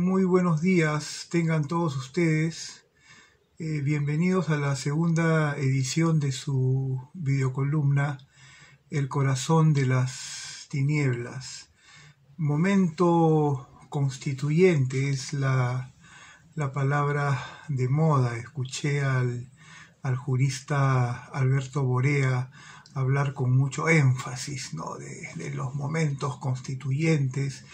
Muy buenos días, tengan todos ustedes. Eh, bienvenidos a la segunda edición de su videocolumna El corazón de las tinieblas. Momento constituyente es la, la palabra de moda. Escuché al, al jurista Alberto Borea hablar con mucho énfasis ¿no? de, de los momentos constituyentes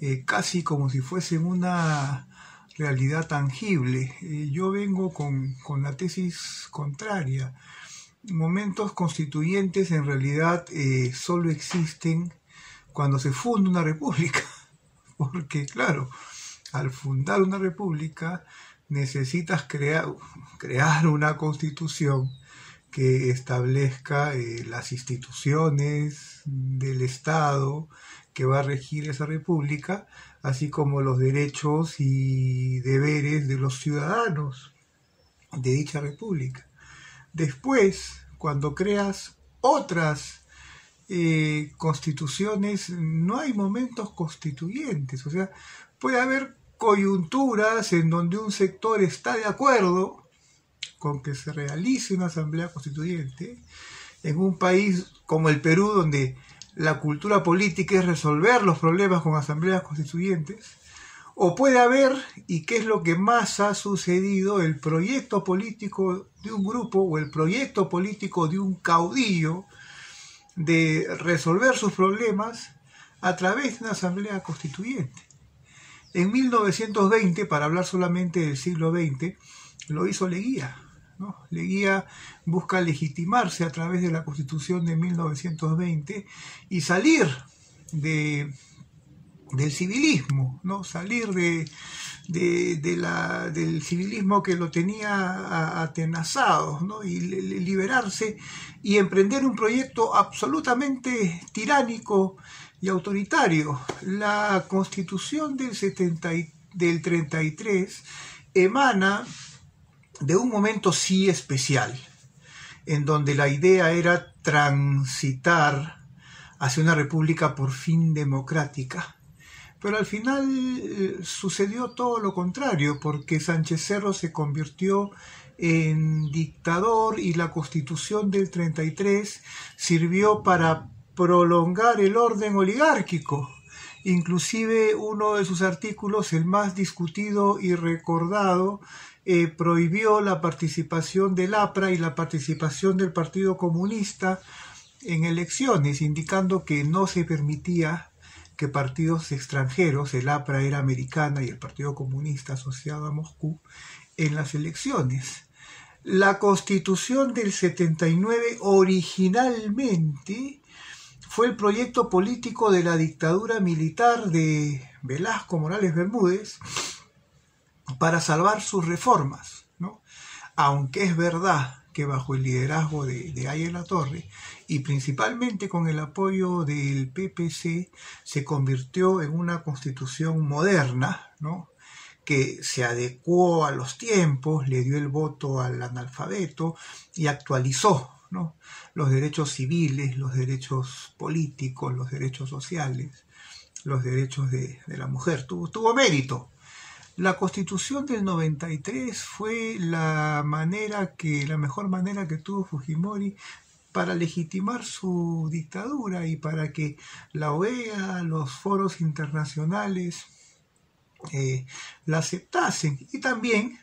eh, casi como si fuesen una realidad tangible. Eh, yo vengo con, la tesis contraria. Momentos constituyentes en realidad eh, solo existen cuando se funda una república, porque claro, al fundar una república necesitas crear una constitución que establezca las instituciones del Estado, que va a regir esa república, así como los derechos y deberes de los ciudadanos de dicha república. Después, cuando creas otras eh, constituciones, no hay momentos constituyentes, o sea, puede haber coyunturas en donde un sector está de acuerdo con que se realice una asamblea constituyente, en un país como el Perú, donde la cultura política es resolver los problemas con asambleas constituyentes, o puede haber, y qué es lo que más ha sucedido, el proyecto político de un grupo o el proyecto político de un caudillo de resolver sus problemas a través de una asamblea constituyente. En 1920, para hablar solamente del siglo XX, lo hizo Leguía. Leguía busca legitimarse a través de la Constitución de 1920 y salir de, del civilismo, ¿no? salir del civilismo que lo tenía atenazado y liberarse y emprender un proyecto absolutamente tiránico y autoritario. La constitución del, 70 del 33 emana de un momento sí especial, en donde la idea era transitar hacia una república por fin democrática. Pero al final eh, sucedió todo lo contrario, porque Sánchez Cerro se convirtió en dictador y la constitución del 33 sirvió para prolongar el orden oligárquico. Inclusive uno de sus artículos, el más discutido y recordado, eh, prohibió la participación del APRA y la participación del Partido Comunista en elecciones, indicando que no se permitía que partidos extranjeros, el APRA era americana y el Partido Comunista asociado a Moscú, en las elecciones. La constitución del 79 originalmente fue el proyecto político de la dictadura militar de Velasco Morales Bermúdez, para salvar sus reformas, ¿no? Aunque es verdad que bajo el liderazgo de, de Torre y principalmente con el apoyo del PPC se convirtió en una constitución moderna, ¿no? que se adecuó a los tiempos, le dio el voto al analfabeto y actualizó ¿no? los derechos civiles, los derechos políticos, los derechos sociales, los derechos de, la mujer. Tuvo mérito, la constitución del 93 fue la manera que, la mejor manera que tuvo Fujimori para legitimar su dictadura y para que la OEA, los foros internacionales eh, la aceptasen. Y también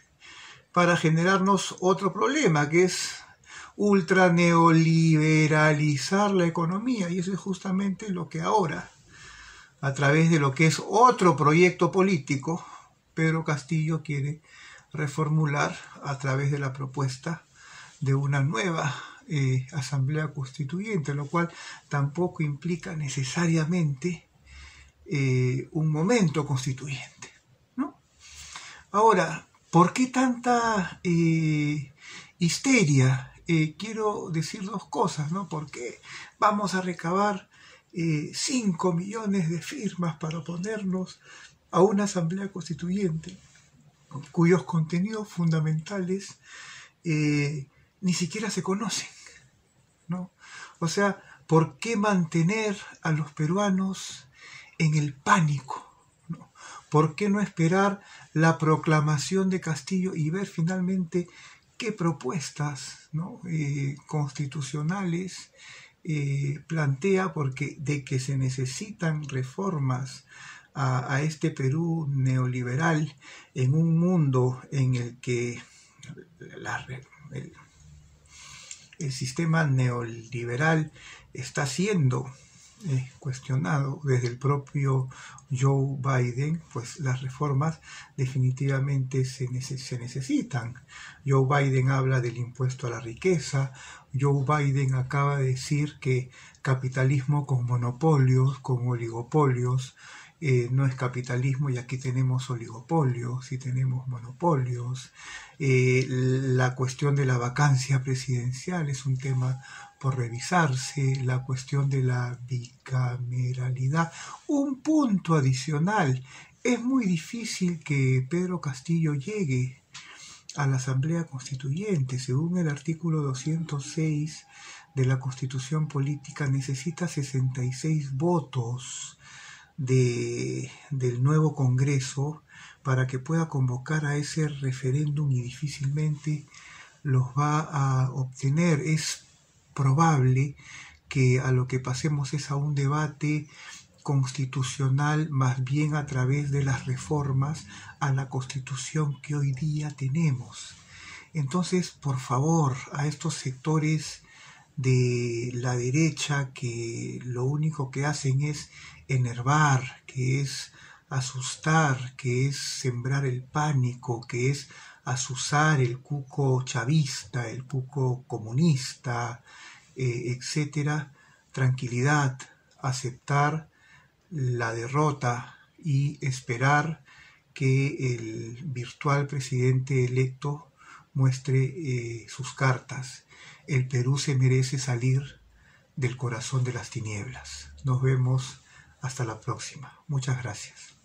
para generarnos otro problema, que es ultra neoliberalizar la economía. Y eso es justamente lo que ahora, a través de lo que es otro proyecto político, Pedro Castillo quiere reformular a través de la propuesta de una nueva eh, asamblea constituyente, lo cual tampoco implica necesariamente eh, un momento constituyente. ¿no? Ahora, ¿por qué tanta eh, histeria? quiero decir dos cosas, ¿no? ¿Por qué vamos a recabar 5 millones de firmas para oponernos a una asamblea constituyente cuyos contenidos fundamentales eh, ni siquiera se conocen. ¿no? O sea, ¿por qué mantener a los peruanos en el pánico? ¿Por qué no esperar la proclamación de Castillo y ver finalmente qué propuestas eh, constitucionales eh, plantea? Porque de que se necesitan reformas a, este Perú neoliberal en un mundo en el que el sistema neoliberal está siendo eh, cuestionado desde el propio Joe Biden, pues las reformas definitivamente se, se, necesitan. Joe Biden habla del impuesto a la riqueza, Joe Biden acaba de decir que capitalismo con monopolios, con oligopolios, eh, no es capitalismo y aquí tenemos oligopolios y tenemos monopolios. Eh, la cuestión de la vacancia presidencial es un tema por revisarse, la cuestión de la bicameralidad. Un punto adicional, es muy difícil que Pedro Castillo llegue a la Asamblea Constituyente. Según el artículo 206 de la Constitución Política, necesita 66 votos de, del nuevo Congreso para que pueda convocar a ese referéndum y difícilmente los va a obtener. Es probable que a lo que pasemos es a un debate constitucional más bien a través de las reformas a la constitución que hoy día tenemos. Entonces, por favor, a estos sectores de la derecha que lo único que hacen es enervar, que es asustar, que es sembrar el pánico, que es asusar el cuco chavista, el cuco comunista, eh, etcétera, tranquilidad, aceptar la derrota y esperar que el virtual presidente electo muestre eh, sus cartas. El Perú se merece salir del corazón de las tinieblas. Nos vemos hasta la próxima. Muchas gracias.